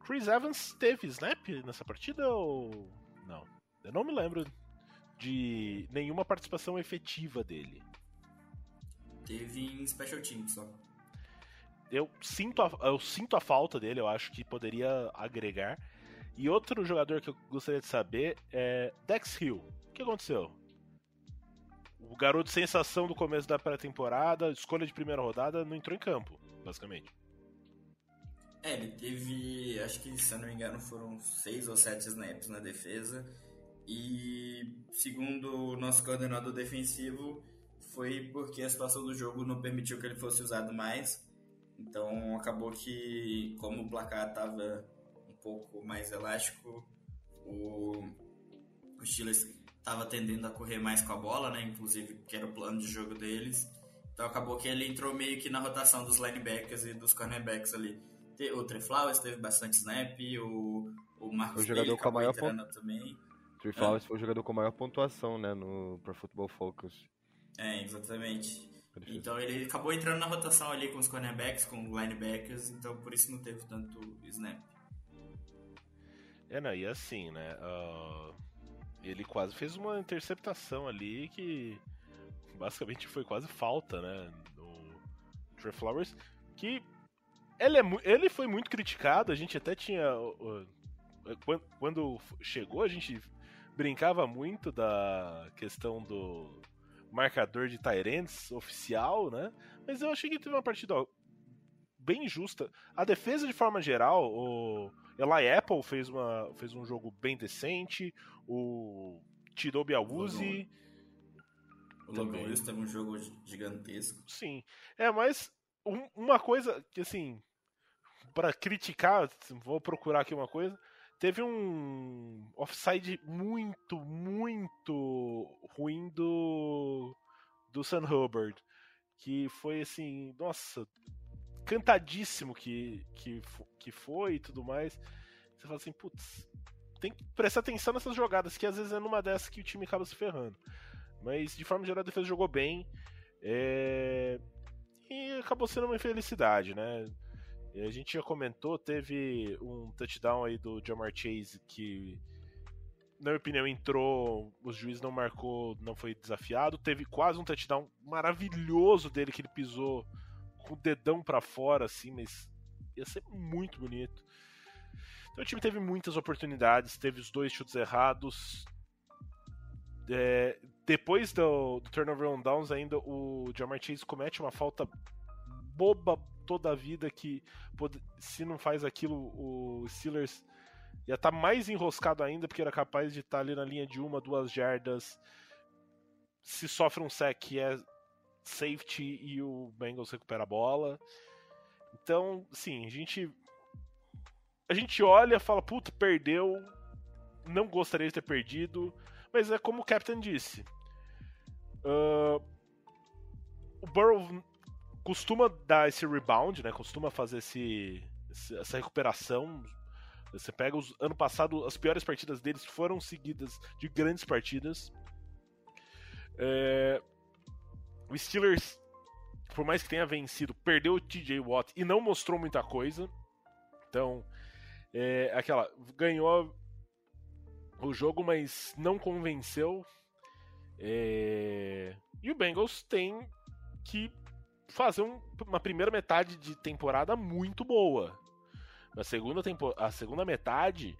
Chris Evans teve snap nessa partida ou não? Eu não me lembro de nenhuma participação efetiva dele. Teve em Special Teams só. Eu sinto, a, eu sinto a falta dele, eu acho que poderia agregar. E outro jogador que eu gostaria de saber é Dex Hill. O que aconteceu? O garoto sensação do começo da pré-temporada, escolha de primeira rodada, não entrou em campo, basicamente. É, ele teve, acho que se eu não me engano, foram seis ou sete snaps na defesa. E segundo o nosso coordenador defensivo, foi porque a situação do jogo não permitiu que ele fosse usado mais. Então acabou que, como o placar estava pouco mais elástico, o, o Steelers estava tendendo a correr mais com a bola, né? Inclusive, que era o plano de jogo deles. Então acabou que ele entrou meio que na rotação dos linebackers e dos cornerbacks ali. O Trey Flowers teve bastante snap, o, o Marcos o jogador com a maior também. Trey Flowers é. foi o jogador com a maior pontuação, né, no Pro Football Focus. É, exatamente. Então ele acabou entrando na rotação ali com os cornerbacks, com linebackers, então por isso não teve tanto snap. É, não, e assim, né? Uh, ele quase fez uma interceptação ali que basicamente foi quase falta, né? No Trey Flowers, que ele, é, ele foi muito criticado, a gente até tinha. Uh, quando, quando chegou, a gente brincava muito da questão do marcador de Tyrants oficial, né? Mas eu achei que teve uma partida bem justa. A defesa, de forma geral, o Eli Apple fez, uma, fez um jogo bem decente, o Tidobi Awuzi... O Wilson teve um jogo gigantesco. Sim. É, mas um, uma coisa que, assim, para criticar, vou procurar aqui uma coisa, teve um offside muito, muito ruim do do Sam Hubbard, que foi assim, nossa, cantadíssimo que, que, que foi e tudo mais. Você fala assim, putz, tem que prestar atenção nessas jogadas, que às vezes é numa dessas que o time acaba se ferrando. Mas de forma geral a defesa jogou bem. É... E acabou sendo uma infelicidade, né? a gente já comentou, teve um touchdown aí do Jamar Chase que, na minha opinião, entrou, os juízes não marcou, não foi desafiado. Teve quase um touchdown maravilhoso dele que ele pisou com o dedão para fora, assim, mas ia ser muito bonito. Então o time teve muitas oportunidades, teve os dois chutes errados. É, depois do, do turnover on downs, ainda o Jamar Chase comete uma falta boba toda a vida que se não faz aquilo, o Steelers ia estar tá mais enroscado ainda, porque era capaz de estar tá ali na linha de uma, duas jardas. Se sofre um sec, é safety e o Bengals recupera a bola. Então, sim, a gente a gente olha, fala, puta, perdeu, não gostaria de ter perdido, mas é como o Captain disse. Uh, o Burrow costuma dar esse rebound, né? Costuma fazer esse, essa recuperação. Você pega os ano passado as piores partidas deles foram seguidas de grandes partidas. É, o Steelers, por mais que tenha vencido, perdeu o TJ Watt e não mostrou muita coisa. Então, é, aquela ganhou o jogo, mas não convenceu. É, e o Bengals tem que fazer um, uma primeira metade de temporada muito boa. A segunda, tempo, a segunda metade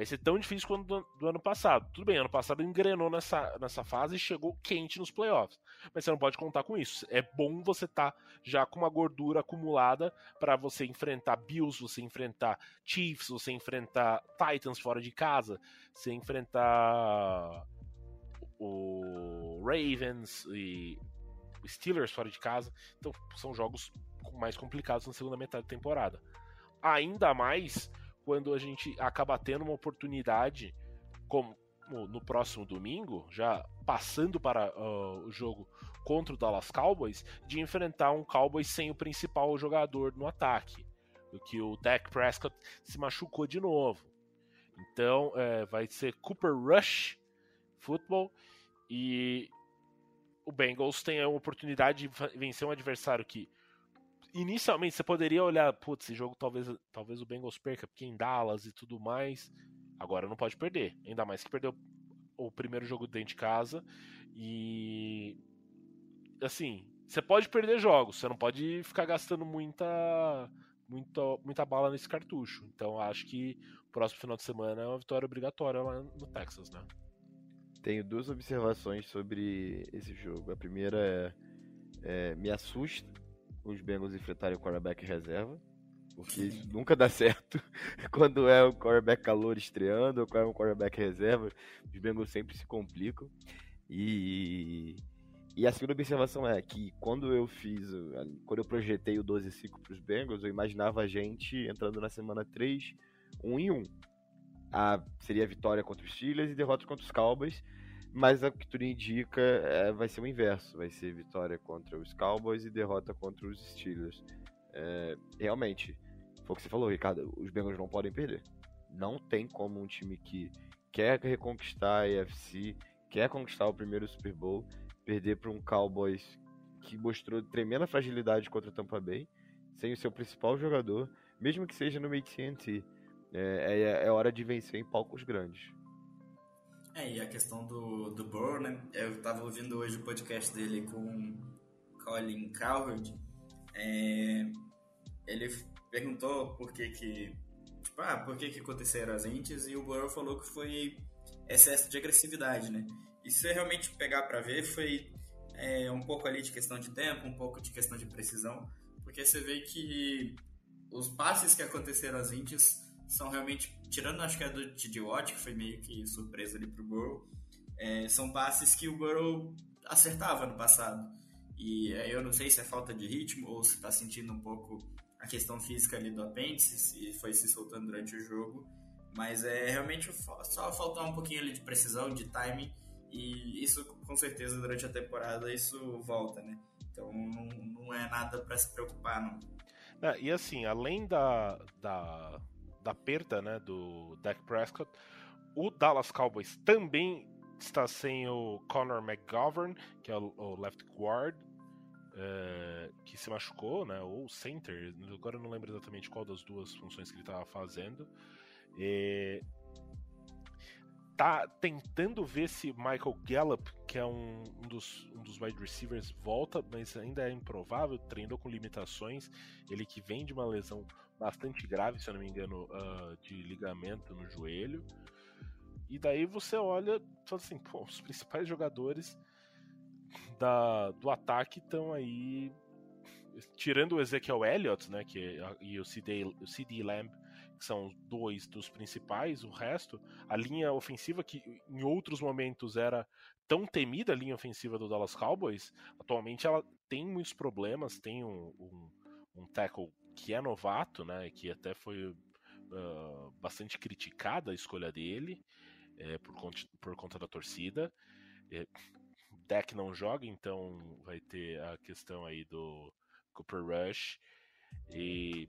vai ser tão difícil quanto do, do, ano passado. Tudo bem, ano passado engrenou nessa, nessa fase e chegou quente nos playoffs. Mas você não pode contar com isso. É bom você estar tá já com uma gordura acumulada para você enfrentar Bills, você enfrentar Chiefs, você enfrentar Titans fora de casa, você enfrentar o Ravens e Steelers fora de casa. Então são jogos mais complicados na segunda metade da temporada. Ainda mais quando a gente acaba tendo uma oportunidade, como no próximo domingo, já passando para uh, o jogo contra o Dallas Cowboys, de enfrentar um Cowboys sem o principal jogador no ataque. Do que o Dak Prescott se machucou de novo. Então é, vai ser Cooper Rush Football e o Bengals tem a oportunidade de vencer um adversário que inicialmente você poderia olhar, putz, esse jogo talvez, talvez o Bengals perca, porque em Dallas e tudo mais. Agora não pode perder, ainda mais que perdeu o primeiro jogo dentro de casa e assim, você pode perder jogos, você não pode ficar gastando muita muita, muita bala nesse cartucho. Então acho que o próximo final de semana é uma vitória obrigatória lá no Texas, né? Tenho duas observações sobre esse jogo. A primeira é, é me assusta os Bengals enfrentarem o quarterback reserva, porque isso nunca dá certo quando é o quarterback calor estreando ou quando é um quarterback reserva, os Bengals sempre se complicam. E, e a segunda observação é que quando eu fiz, quando eu projetei o 12-5 para os Bengals, eu imaginava a gente entrando na semana 3, 1 em 1 a, seria a vitória contra os Steelers e derrota contra os Cowboys. Mas o que tudo indica é, vai ser o inverso. Vai ser vitória contra os Cowboys e derrota contra os Steelers. É, realmente, foi o que você falou, Ricardo. Os Bengals não podem perder. Não tem como um time que quer reconquistar a AFC, quer conquistar o primeiro Super Bowl, perder para um Cowboys que mostrou tremenda fragilidade contra o Tampa Bay, sem o seu principal jogador, mesmo que seja no AT&T. É, é, é hora de vencer em palcos grandes. É, e a questão do, do Burrow, né? Eu tava ouvindo hoje o podcast dele com Colin Cowherd. É, ele perguntou por que que... Tipo, ah, por que que aconteceram as entes? E o Burrow falou que foi excesso de agressividade, né? E se realmente pegar para ver, foi é, um pouco ali de questão de tempo, um pouco de questão de precisão. Porque você vê que os passes que aconteceram às entes são realmente, tirando acho que a do TJ Watt, que foi meio que surpresa ali pro Burrow, é, são passes que o Burrow acertava no passado. E é, eu não sei se é falta de ritmo ou se está sentindo um pouco a questão física ali do apêndice, se foi se soltando durante o jogo. Mas é realmente só faltar um pouquinho ali de precisão, de timing. E isso, com certeza, durante a temporada, isso volta, né? Então não, não é nada para se preocupar, não. É, e assim, além da, da, da perda né, do Dak Prescott, o Dallas Cowboys também está sem o Conor McGovern, que é o, left guard, é, que se machucou, né, ou center, agora eu não lembro exatamente qual das duas funções que ele estava fazendo. E tá tentando ver se Michael Gallup, que é um, um, dos, um dos wide receivers, volta, mas ainda é improvável, treinou com limitações. Ele que vem de uma lesão bastante grave, se eu não me engano, uh, de ligamento no joelho. E daí você olha fala assim, pô, os principais jogadores da, do ataque estão aí. Tirando o Ezekiel Elliott, né? Que, e o CD, o CD Lamb, que são dois dos principais, o resto, a linha ofensiva, que em outros momentos era tão temida a linha ofensiva do Dallas Cowboys, atualmente ela tem muitos problemas, tem um, um, um tackle que é novato, né, que até foi uh, bastante criticada a escolha dele é, por, conta, por conta da torcida. É, deck não joga, então vai ter a questão aí do Cooper Rush e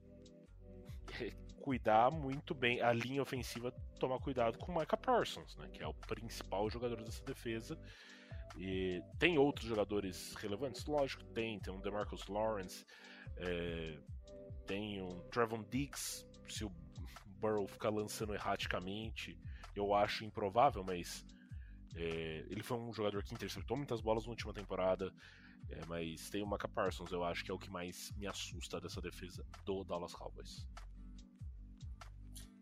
cuidar muito bem a linha ofensiva, tomar cuidado com o Micah Parsons, né, que é o principal jogador dessa defesa. E tem outros jogadores relevantes? Lógico, tem. Tem um DeMarcus Lawrence, é, tem um Trevon Diggs, se o Burrow ficar lançando erraticamente, eu acho improvável, mas é, ele foi um jogador que interceptou muitas bolas na última temporada, é, mas tem o Micah Parsons, eu acho que é o que mais me assusta dessa defesa do Dallas Cowboys.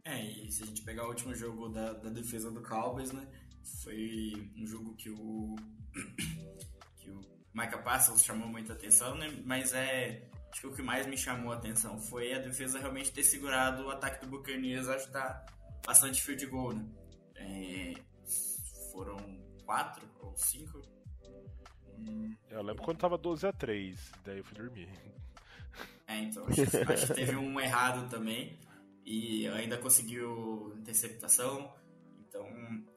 É, e se a gente pegar o último jogo da, da defesa do Cowboys, né, foi um jogo que o que o Micah Parsons chamou muita atenção, né, mas é acho que o que mais me chamou a atenção foi a defesa realmente ter segurado o ataque do Buccaneers a ajudar bastante field goal, né? É, foram quatro ou cinco. Hum, eu lembro quando tava 12 a 3 daí eu fui dormir. É, então, acho, acho que teve um errado também e ainda conseguiu interceptação. Então,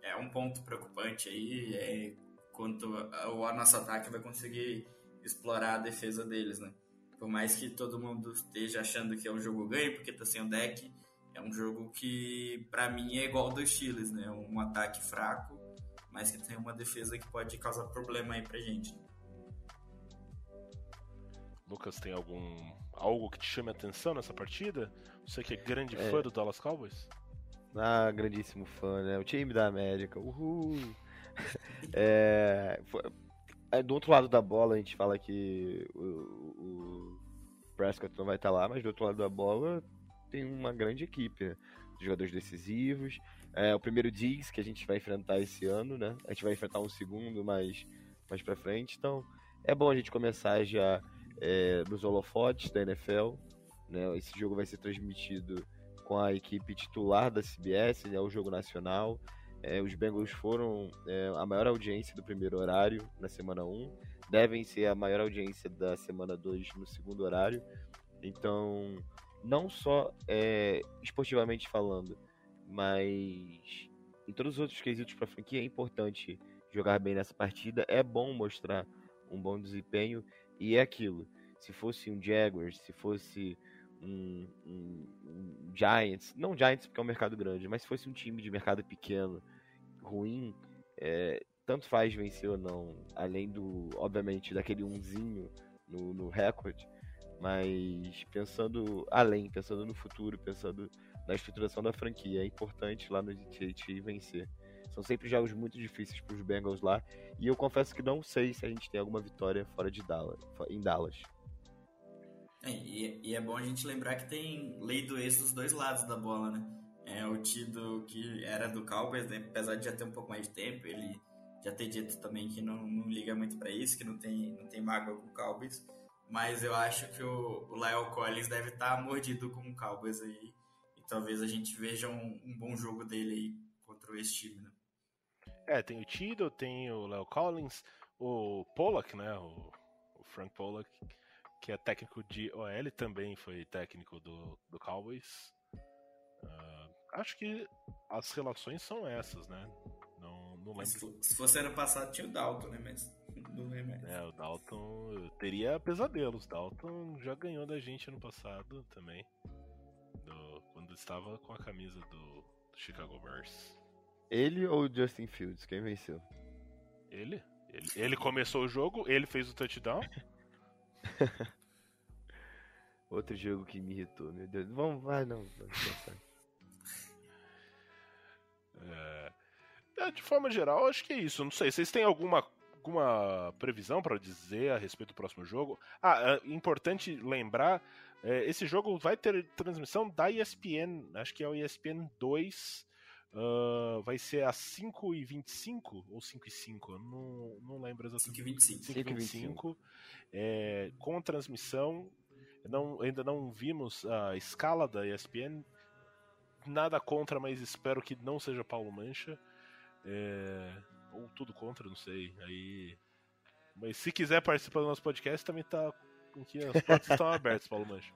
é um ponto preocupante aí, é quanto o nosso ataque vai conseguir explorar a defesa deles, né? Por mais que todo mundo esteja achando que é um jogo ganho, porque tá sem o deck, é um jogo que, para mim, é igual ao dos Chiles, né? Um ataque fraco, mas que tem uma defesa que pode causar problema aí pra gente. Lucas, tem algum algo que te chame a atenção nessa partida? Você que é grande É. fã do Dallas Cowboys? Ah, grandíssimo fã, né? O time da América. Uhul! é, é, do outro lado da bola, a gente fala que o, o Prescott não vai estar lá, mas do outro lado da bola tem uma grande equipe, né? Jogadores decisivos. É, o primeiro Diggs que a gente vai enfrentar esse ano, né? A gente vai enfrentar um segundo mais, mais pra frente. Então, é bom a gente começar já é, nos holofotes da NFL. Né? Esse jogo vai ser transmitido com a equipe titular da CBS, né, o jogo nacional. É, os Bengals foram é, a maior audiência do primeiro horário na semana 1, devem ser a maior audiência da semana 2 no segundo horário. Então, não só é, esportivamente falando, mas em todos os outros quesitos para a franquia é importante jogar bem nessa partida. É bom mostrar um bom desempenho e é aquilo. Se fosse um Jaguars, se fosse um, um- um Giants, não Giants porque é um mercado grande, mas se fosse um time de mercado pequeno, ruim, é, tanto faz vencer ou não, além do, obviamente, daquele umzinho no, no recorde, mas pensando além, pensando no futuro, pensando na estruturação da franquia, é importante lá no AT&T vencer. São sempre jogos muito difíceis para os Bengals lá, e eu confesso que não sei se a gente tem alguma vitória fora de Dallas, em Dallas. É, e, e é bom a gente lembrar que tem lei do ex dos dois lados da bola, né? É, o Tido, que era do Cowboys, né? apesar de já ter um pouco mais de tempo, ele já ter dito também que não, não liga muito pra isso, que não tem, não tem mágoa com o Cowboys. Mas eu acho que o, o Lyle Collins deve estar mordido com o Cowboys aí. E talvez a gente veja um, um bom jogo dele aí contra esse time, né? É, tem o Tido, tem o Leo Collins, o Pollock, né? O, o Frank Pollock, que é técnico de OL, também foi técnico do, do Cowboys. Ah, acho que as relações são essas, né? Não, não Mas lembro. se, se fosse ano passado tinha o Dalton, né? Mas não lembro mais. É, o Dalton teria pesadelos. Dalton já ganhou da gente ano passado também. do- quando estava com a camisa do, do Chicago Bears. Ele ou o Justin Fields? Quem venceu? Ele? ele? Ele começou o jogo, ele fez o touchdown. Outro jogo que me irritou, meu Deus. Vamos, vai, não. pensar. É, de forma geral, acho que é isso. Não sei, vocês têm alguma, alguma previsão para dizer a respeito do próximo jogo? Ah, é importante lembrar, é, esse jogo vai ter transmissão da ESPN, acho que é o ESPN 2. Ah, vai ser às 5h25 ou 5h05, eu não, não lembro exatamente. 5,25. 5h25, é, com transmissão. Não, ainda não vimos a escala da ESPN. Nada contra, mas espero que não seja Paulo Mancha. É, ou tudo contra, não sei. Aí, mas se quiser participar do nosso podcast, também tá. Aqui, as portas estão abertas, Paulo Mancha.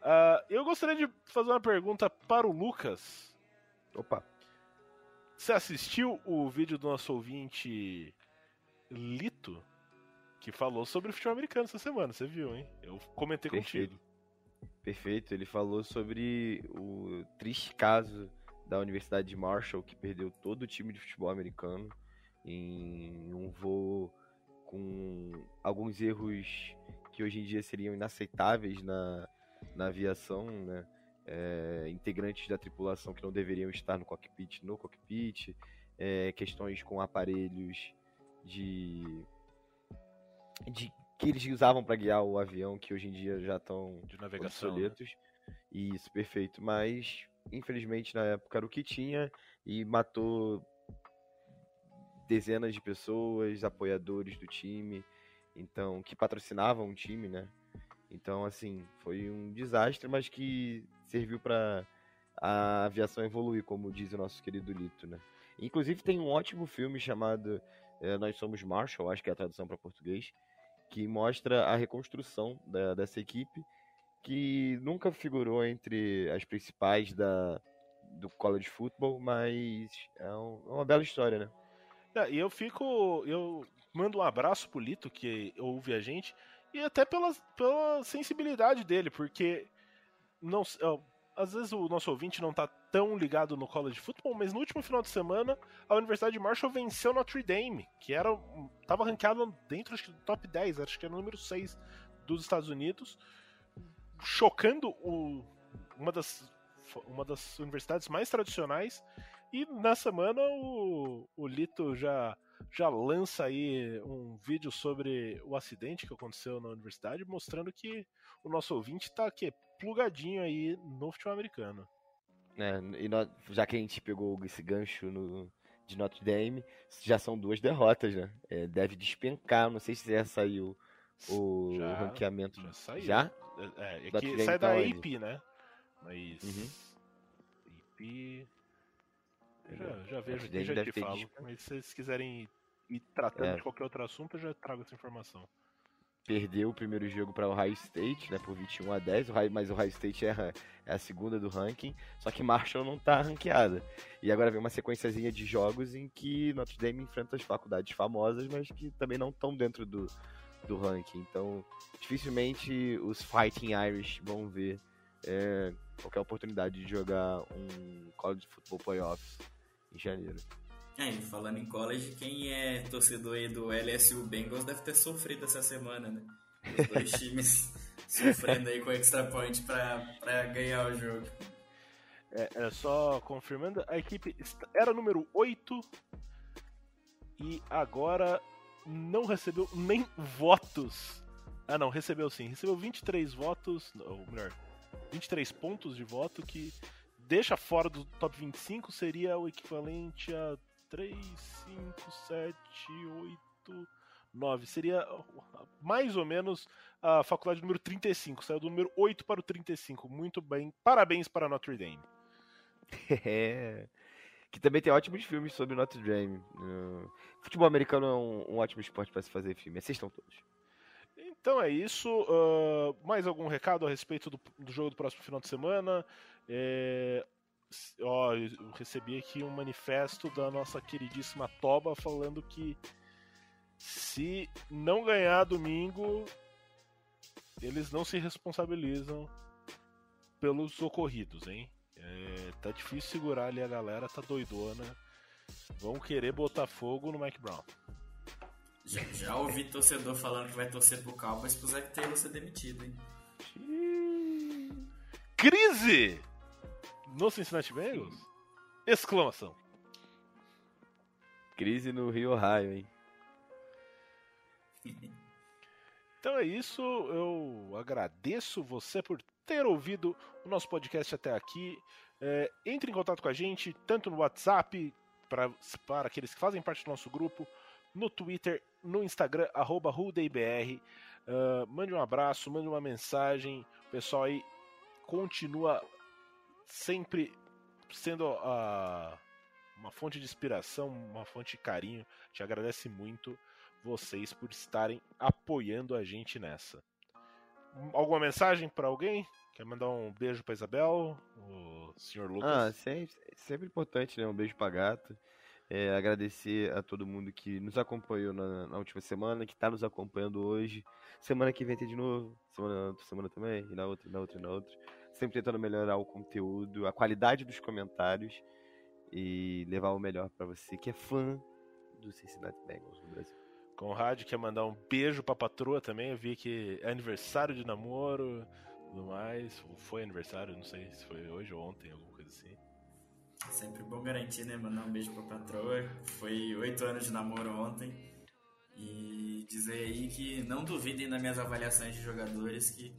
Ah, eu gostaria de fazer uma pergunta para o Lucas. Opa. Você assistiu o vídeo do nosso ouvinte Lito? Que falou sobre o futebol americano essa semana, você viu, hein? Eu comentei Perfeito. contigo. Perfeito. Ele falou sobre o triste caso da Universidade de Marshall, que perdeu todo o time de futebol americano em um voo com alguns erros que hoje em dia seriam inaceitáveis na, na aviação, né? É, integrantes da tripulação que não deveriam estar no cockpit, no cockpit, é, questões com aparelhos de, de que eles usavam para guiar o avião, que hoje em dia já estão De navegação. né? obsoletos. Isso, perfeito. Mas, infelizmente, na época era o que tinha e matou dezenas de pessoas, apoiadores do time, então que patrocinavam o time, né? Então, assim, foi um desastre, mas que serviu para a aviação evoluir, como diz o nosso querido Lito, né? Inclusive tem um ótimo filme chamado eh, Nós Somos Marshall, acho que é a tradução para português, que mostra a reconstrução da- dessa equipe, que nunca figurou entre as principais da, do college football, mas é, um- é uma bela história, né? É, e eu fico. Eu mando um abraço pro Lito, que ouve a gente, e até pela, pela sensibilidade dele, porque não, às vezes o nosso ouvinte não tá tão ligado no college football, mas no último final de semana a Universidade de Marshall venceu Notre Dame, que era tava ranqueado dentro acho que, do top 10, acho que era o número 6 dos Estados Unidos, chocando o, uma, das, uma das universidades mais tradicionais. E na semana o, o Lito já já lança aí um vídeo sobre o acidente que aconteceu na universidade, mostrando que o nosso ouvinte está aqui plugadinho aí no futebol americano. É, e nós, já que a gente pegou esse gancho no, de Notre Dame, já são duas derrotas, né? É, deve despencar, não sei se já saiu o, já, ranqueamento. Já saiu. Já? É, é que sai da AP, tá né? Mas. Uhum. AP. Já, já vejo aqui, já te falo. Mas se vocês quiserem ir tratando é. de qualquer outro assunto, eu já trago essa informação. Perdeu o primeiro jogo para o Ohio State, né, por 21 a 10, mas o Ohio State é a, é a segunda do ranking, só que Marshall não está ranqueada. E agora vem uma sequenciazinha de jogos em que Notre Dame enfrenta as faculdades famosas, mas que também não estão dentro do, do ranking. Então, dificilmente os Fighting Irish vão ver é, qualquer oportunidade de jogar um College Football Playoffs em janeiro. É, falando em college, quem é torcedor aí do LSU Bengals deve ter sofrido essa semana, né? Os dois times sofrendo aí com extra point pra, pra ganhar o jogo. É, é, só confirmando, a equipe era número 8 e agora não recebeu nem votos. Ah não, recebeu sim, recebeu 23 votos, ou melhor, 23 pontos de voto que deixa fora do top 25 seria o equivalente a 3, 5, 7, 8, 9. Seria mais ou menos a faculdade número 35. Saiu do número 8 para o 35. Muito bem. Parabéns para Notre Dame. É. Que também tem ótimos filmes sobre Notre Dame. Uh, futebol americano é um, um ótimo esporte para se fazer filme. Assistam todos. Então é isso. Uh, mais algum recado a respeito do, do, jogo do próximo final de semana? É, ó, eu recebi aqui um manifesto da nossa queridíssima Toba falando que se não ganhar domingo, eles não se responsabilizam pelos ocorridos, hein? É, tá difícil segurar ali a galera, tá doidona. Vão querer botar fogo no Mike Brown. Já, já ouvi torcedor falando que vai torcer pro Cowboys pro Zac Taylor ser demitido, hein? Crise! No Cincinnati Bengals? Exclamação. Crise no Rio Ohio, hein? Então é isso, eu agradeço você por ter ouvido o nosso podcast até aqui. É, entre em contato com a gente, tanto no WhatsApp, para, para aqueles que fazem parte do nosso grupo, no Twitter, no Instagram, arroba RudeIBR. Uh, mande um abraço, mande uma mensagem. O pessoal aí continua sempre sendo a, uma fonte de inspiração, uma fonte de carinho. Te agradece muito vocês por estarem apoiando a gente nessa. Alguma mensagem para alguém? Quer mandar um beijo para Isabel? O senhor Lucas? Ah, sempre, sempre importante, né? Um beijo para gato. É, agradecer a todo mundo que nos acompanhou na, na última semana, que está nos acompanhando hoje. Semana que vem tem de novo, semana, semana também, e na outra, e na outra, e na outra sempre tentando melhorar o conteúdo, a qualidade dos comentários e levar o melhor para você que é fã do Cincinnati Bengals no Brasil. Conrad quer mandar um beijo pra patroa também. Eu vi que é aniversário de namoro, tudo mais. Foi aniversário, não sei se foi hoje ou ontem, alguma coisa assim. Sempre bom garantir, né? Mandar um beijo pra patroa. Foi oito anos de namoro ontem. E dizer aí que não duvidem das minhas avaliações de jogadores que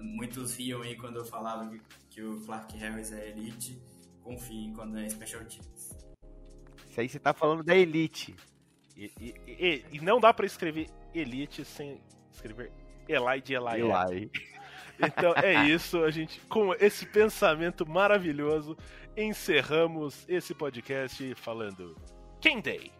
muitos riam aí quando eu falava que, que o Clark Harris é elite. Confiem quando é special teams. Isso aí você tá falando da elite. E, e, e, e não dá para escrever elite sem escrever Eli de Eli. Eli. Então é isso, a gente com esse pensamento maravilhoso encerramos esse podcast falando Quem Day.